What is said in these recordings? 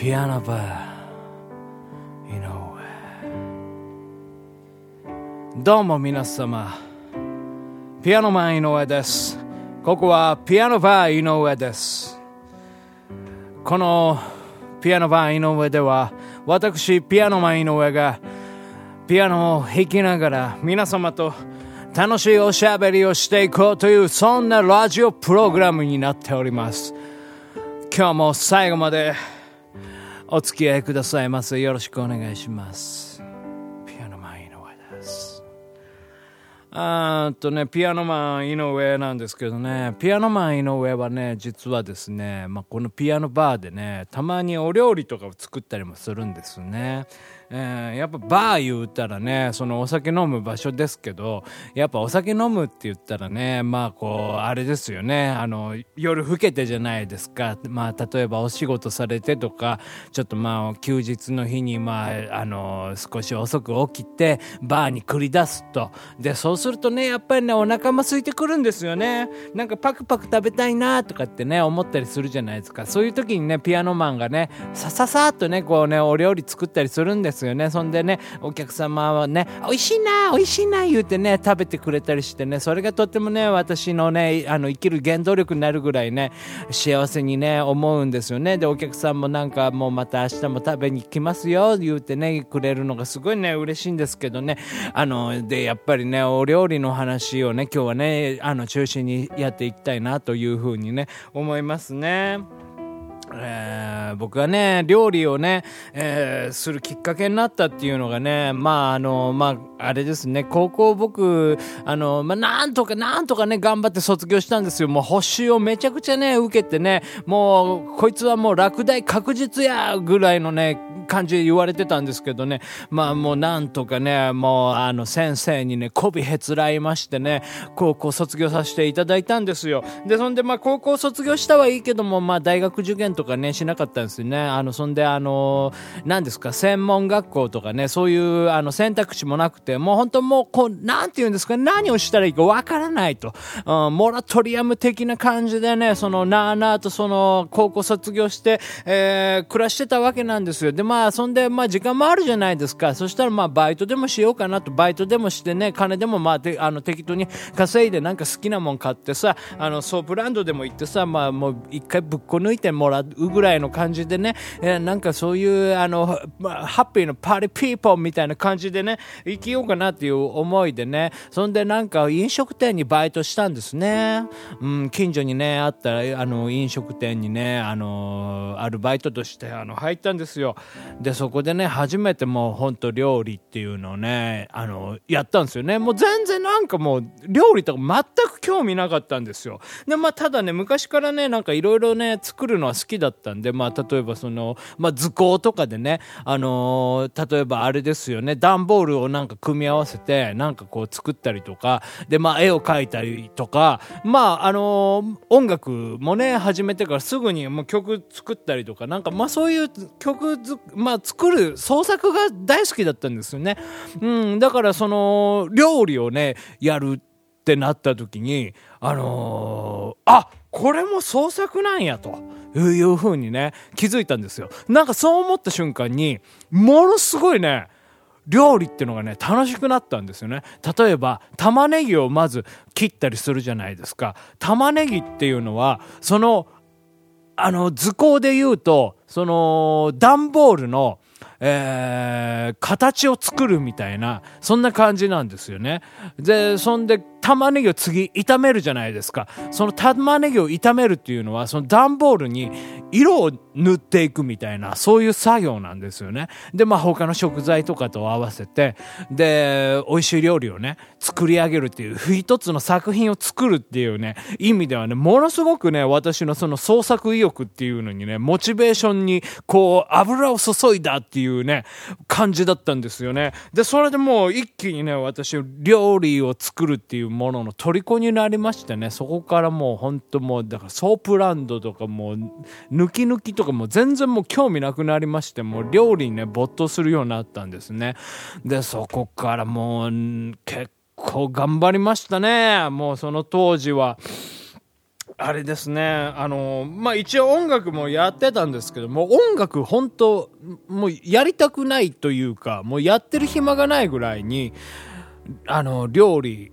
ピアノバー井上どうも皆様。ピアノマン井上です。ここはピアノバー井上です。このピアノバー井上では私ピアノマン井上がピアノを弾きながら皆様と楽しいおしゃべりをしていこうというそんなラジオプログラムになっております。今日も最後までお付き合いくださいませ。よろしくお願いします。あとねピアノマン井上なんですけどね。ピアノマン井上はね実はですね、まあ、このピアノバーでねたまにお料理とかを作ったりもするんですね。えー、やっぱバー言ったらねそのお酒飲む場所ですけどやっぱお酒飲むって言ったらねまあこうあれですよね。あの夜更けてじゃないですか。まあ例えばお仕事されてとかちょっとまあ休日の日にまああの少し遅く起きてバーに繰り出すと。でそうするとねやっぱりねお腹も空いてくるんですよね。なんかパクパク食べたいなとかってね思ったりするじゃないですか。そういう時にねピアノマンがねさささっとねこうねお料理作ったりするんですよね。そんでねお客様はね美味しいな美味しいな言うてね食べてくれたりしてねそれがとってもね私のねあの生きる原動力になるぐらいね幸せにね思うんですよね。でお客さんもなんかもうまた明日も食べに来ますよ言うてねくれるのがすごいね嬉しいんですけどね。あのでやっぱりねお料理の話をね今日はねあの中心にやっていきたいなというふうにね思いますね。えー、僕がね、料理をね、えー、するきっかけになったっていうのがね、まあ、あの、まあ、あれですね、高校僕、あの、まあ、なんとかなんとかね、頑張って卒業したんですよ。もう補習をめちゃくちゃね、受けてね、もう、こいつはもう落第確実やぐらいのね、感じで言われてたんですけどね、まあもうなんとかね、もうあの先生にね、媚びへつらいましてね、高校卒業させていただいたんですよ。で、そんでまあ高校卒業したはいいけども、まあ大学受験ととかね、しなかったんですよね。あの、そんであの、何ですか、専門学校とかね、そういうあの選択肢もなくて、もう本当もう、こう、なんて言うんですか、何をしたらいいかわからないと、うん、モラトリアム的な感じでね、その、なあなあとその、高校卒業して、えー、暮らしてたわけなんですよ。で、まあ、そんで、まあ、時間もあるじゃないですか。そしたら、まあ、バイトでもしようかなと、バイトでもしてね、金でも、まあ、あの、適当に稼いで、なんか好きなもん買ってさ、あの、ソープランドでも行ってさ、まあ、もう、一回ぶっこ抜いてもらうぐらいの感じでね、えー、なんかそういう、あの、まあ、ハッピーなパーリーピーポーみたいな感じでね、生きようかなっていう思いでね、そんでなんか飲食店にバイトしたんですね。うん、近所にね、あったあの、飲食店にね、あの、アルバイトとして、あの、入ったんですよ。で、そこでね、初めてもうほんと料理っていうのをね、あの、やったんですよね。もう全然なんかもう、料理とか全く興味なかったんですよ。で、まあ、ただね、昔からね、なんかいろいろね、作るのは好きだったんで、まあ、例えばその、まあ、図工とかでね、あのー、例えばあれですよね、段ボールをなんか組み合わせて、なんかこう作ったりとか、で、まあ、絵を描いたりとか、まあ、あのー、音楽もね、始めてからすぐにもう曲作ったりとか、なんか、まあ、そういう曲まあ、作る創作が大好きだったんですよね。うん、だからその料理をねやるってなった時にあのー、あこれも創作なんやと。いうふうにね気づいたんですよ。なんかそう思った瞬間にものすごいね料理っていうのがね楽しくなったんですよね。例えば玉ねぎをまず切ったりするじゃないですか。玉ねぎっていうのはそのあの図工で言うとその段ボールのえー、形を作るみたいな、そんな感じなんですよね。で、そんで、玉ねぎを次炒めるじゃないですか。その玉ねぎを炒めるっていうのは、その段ボールに色を塗っていくみたいな、そういう作業なんですよね。で、まあ他の食材とかと合わせて、で、美味しい料理をね、作り上げるっていう、一つの作品を作るっていうね、意味ではね、ものすごくね、私のその創作意欲っていうのにね、モチベーションに、こう、油を注いだっていううね、感じだったんですよね。で、それでもう一気にね、私、料理を作るっていうものの虜になりましてねそこからもう本当もうだからソープランドとかもう抜き抜きとかもう全然もう興味なくなりましてもう料理にね没頭するようになったんですねでそこからもう結構頑張りましたねもうその当時は。あれですね、あの、まあ、一応音楽もやってたんですけども、音楽本当、もうやりたくないというか、もうやってる暇がないぐらいに、あの、料理、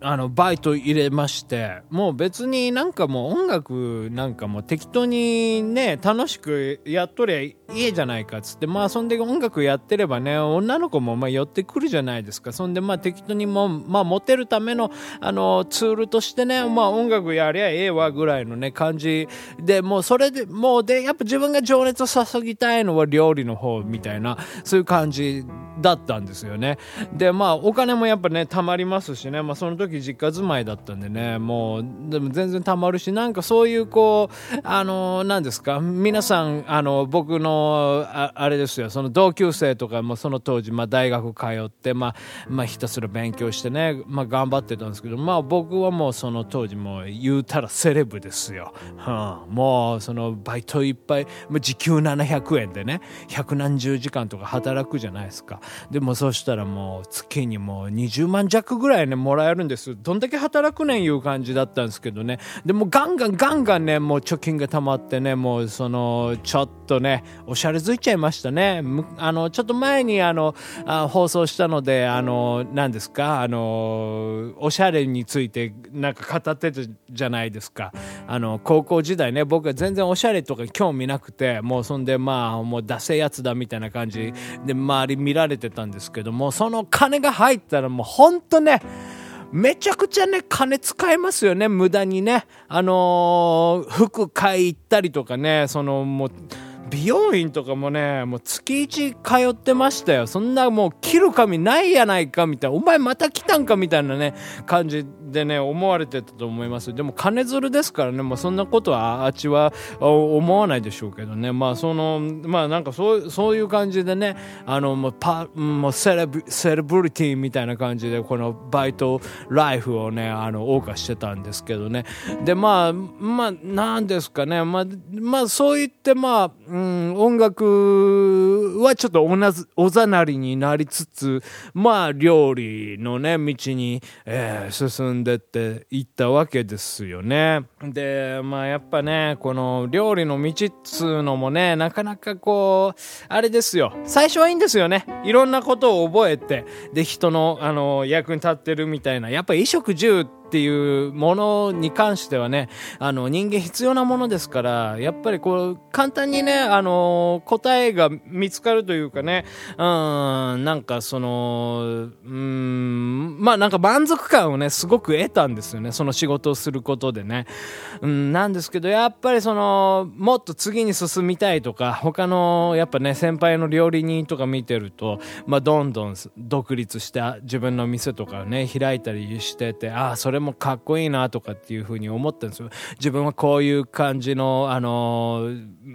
あの、バイト入れまして、もう別になんかもう音楽なんかも適当にね、楽しくやっとりゃいいじゃないかっつって、まあそんで音楽やってればね、女の子もまあ寄ってくるじゃないですか。そんでまあ適当にも、まあモテるためのあのツールとしてね、まあ音楽やりゃええわぐらいのね、感じで、もうそれで、もうで、やっぱ自分が情熱を注ぎたいのは料理の方みたいな、そういう感じだったんですよね。で、まあお金もやっぱね、貯まりますしね、まあその時実家住まいだったんでねもうでも全然たまるしなんかそういうこうあの何ですか？皆さんあの僕のああれですよ。その同級生とかもその当時、まあ、大学通って、まあまあ、ひたすら勉強してね、まあ、頑張ってたんですけど、まあ、僕はもうその当時もう言うたらセレブですよ、はあ、もうそのバイトいっぱい時給700円でね百何十時間とか働くじゃないですか。でもそしたらもう月にもう20万弱ぐらいねもらえるんです。どんだけ働くねんいう感じだったんですけどね。でもガンガンガンガンねもう貯金が溜まってねもうそのちょっとねおしゃれづいちゃいましたね。あのちょっと前にあのあ放送したのであの何ですか？あのおしゃれについてなんか語ってたじゃないですか。あの高校時代ね僕は全然おしゃれとか興味なくてもうそんでまあもう出せやつだみたいな感じで周り見られてたんですけどもその金が入ったらもうほんとねめちゃくちゃね、金使えますよね、無駄にね。あのー、服買い行ったりとかね、そのもう、美容院とかもね、もう月1通ってましたよ。そんなもう切る髪ないやないかみたいな、お前また来たんかみたいなね、感じでね、思われてたと思います。でも金づるですからね、もうそんなことはあっちは思わないでしょうけどね。まあその、まあなんかそうそういう感じでね、あの、もうパ、もうセレブ、セレブリティみたいな感じで、このバイトライフをね、あの、謳歌してたんですけどね。で、まあ、まあ、なんですかね、まあ、まあそう言って、まあ、音楽はちょっとおなずおざなりになりつつ、まあ料理のね、道に、えー、進んでっていったわけですよね。で、まあやっぱね、この料理の道っつうのもね、なかなかこう、あれですよ。最初はいいんですよね。いろんなことを覚えて、で、人の、あの、役に立ってるみたいな。やっぱ衣食住ってっていうものに関してはね、あの、人間必要なものですから、やっぱりこう、簡単にね、あの、答えが見つかるというかね、うん、なんかその、うん、まあなんか満足感をね、すごく得たんですよね、その仕事をすることでね。うん、なんですけど、やっぱりその、もっと次に進みたいとか、他の、やっぱね、先輩の料理人とか見てると、まあどんどん独立して自分の店とかね、開いたりしてて、ああ、それもかっこいいなとかっていうふうに思ったんですよ。自分はこういう感じの、あの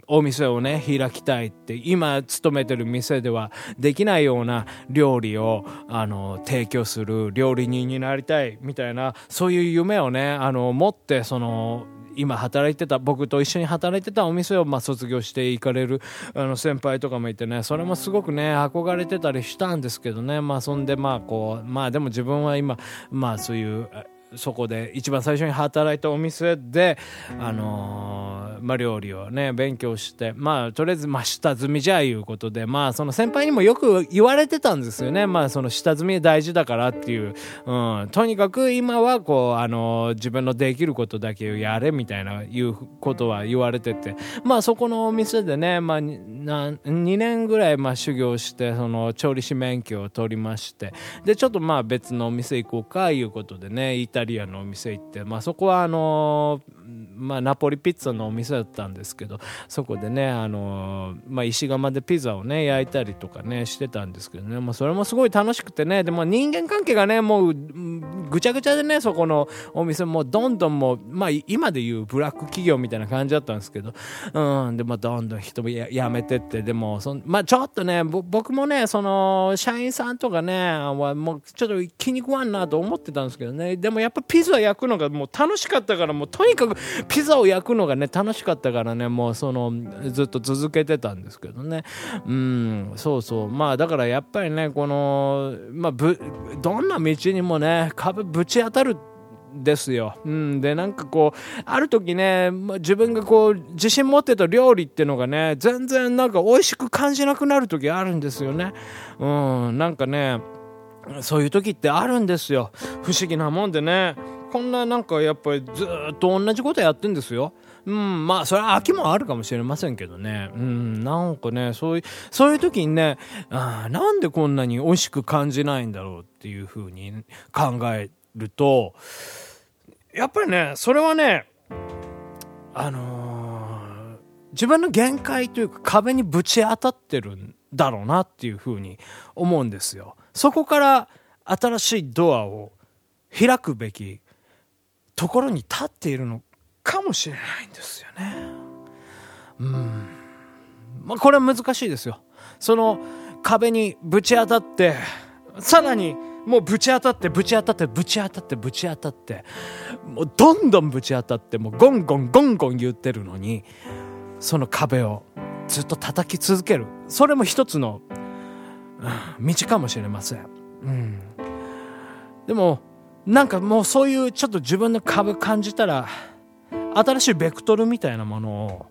お店をね、開きたいって、今勤めてる店ではできないような料理を、あの提供する料理人になりたいみたいな、そういう夢をね、あの持って、その、今働いてた僕と一緒に働いてたお店をまあ卒業していかれるあの先輩とかもいてねそれもすごくね憧れてたりしたんですけどねまあそんでまあこうまあでも自分は今まあそういうそこで一番最初に働いたお店で、あのー、まあ、料理をね勉強してまあとりあえず、まあ、下積みじゃあいうことでまあその先輩にもよく言われてたんですよね。まあその下積み大事だからっていう、うん、とにかく今はこう、あのー、自分のできることだけやれみたいないうことは言われてて。まあそこのお店でね、まあ、な2年ぐらいまあ修行してその調理師免許を取りまして。でちょっとまあ別のお店行こうかいうことでねイタリアのお店行って、まあ、そこはあのまあ、ナポリピッツァのお店だったんですけどそこでね、あのまあ、石窯でピザをね焼いたりとかねしてたんですけどね、まあ、それもすごい楽しくてね。でも人間関係がねもうぐちゃぐちゃでねそこのお店もどんどんもう、まあ、今でいうブラック企業みたいな感じだったんですけど、うん、で、まあ、どんどん人もや辞めてって。でもそまあ、ちょっとね僕もねその社員さんとかねはもうちょっと気に食わんなと思ってたんですけどね。でもやっぱピザ焼くのがもう楽しかったからもうとにかくピザを焼くのがね楽しかったからねもうそのずっと続けてたんですけどねうんそうそうまあだからやっぱりねこのまあぶどんな道にもね壁ぶち当たるですよ。うん。で、なんかこう、ある時ね、自分がこう、自信持ってた料理っていうのがね、全然なんか美味しく感じなくなる時あるんですよね。うん。なんかね、そういう時ってあるんですよ。不思議なもんでね。こんななんかやっぱりずっと同じことやってんですよ。うん、まあ、それは秋もあるかもしれませんけどね。うん、なんかね、そういう、そういう時にね、あなんでこんなに美味しく感じないんだろうっていうふうに考えると、やっぱりね、それはね、あのー、自分の限界というか壁にぶち当たってるんだろうなっていうふうに思うんですよ。そこから新しいドアを開くべきところに立っているのかもしれないんですよね。うん。まあ、これは難しいですよ。その壁にぶち当たって、さらにもうぶち当たってぶち当たってぶち当たってぶち当たってもうどんどんぶち当たってもうゴンゴンゴンゴン言ってるのにその壁をずっと叩き続けるそれも一つの、道かもしれません、うん、でもなんかもうそういうちょっと自分の壁感じたら新しいベクトルみたいなものを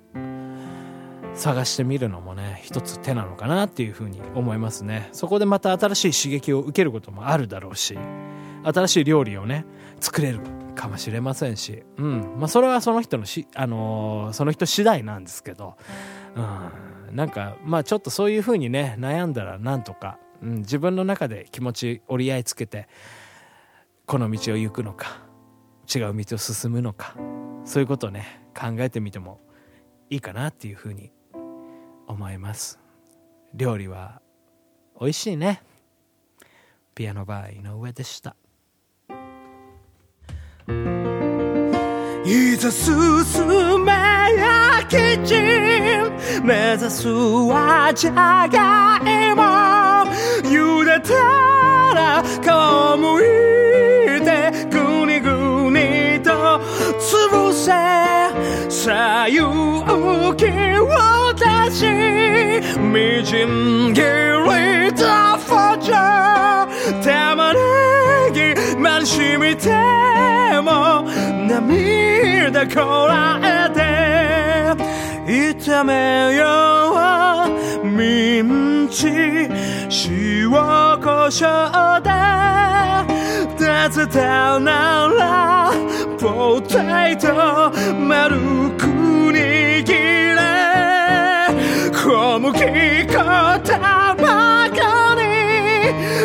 探してみるのもね一つ手なのかなっていうふうに思いますね。そこでまた新しい刺激を受けることもあるだろうし新しい料理をね作れるかもしれませんし、うん。まあ、それはその人のし、あのー、その人次第なんですけど、うん、なんかまあちょっとそういうふうにね悩んだらなんとか、うん、自分の中で気持ち折り合いつけてこの道を行くのか違う道を進むのかそういうことをね考えてみてもいいかなっていうふうに思います。料理は美味しいね。ピアノバー井上でした。いざ進めやキッチン目指すはじゃがいも。茹でたら皮む左右気を出しみじん切りとフォジャー玉ねぎまにしみても涙こらえて炒めようミンチ塩コショウで出せたならポテト丸く握れ。小麦粉卵に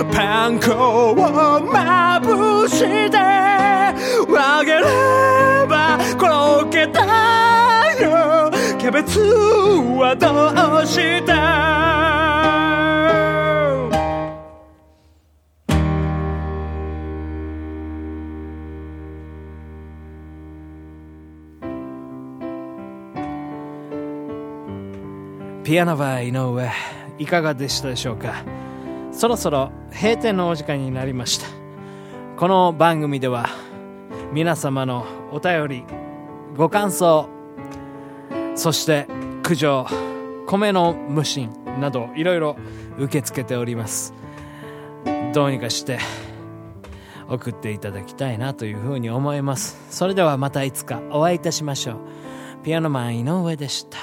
パン粉をまぶしてあげればコロッケだよ。キャベツはどうしたピアノバー井上いかがでしたでしょうか？そろそろ閉店のお時間になりました。この番組では皆様のお便りご感想そして苦情米の無心などいろいろ受け付けております。どうにかして送っていただきたいなというふうに思います。それではまたいつかお会いいたしましょう。ピアノマン井上でした。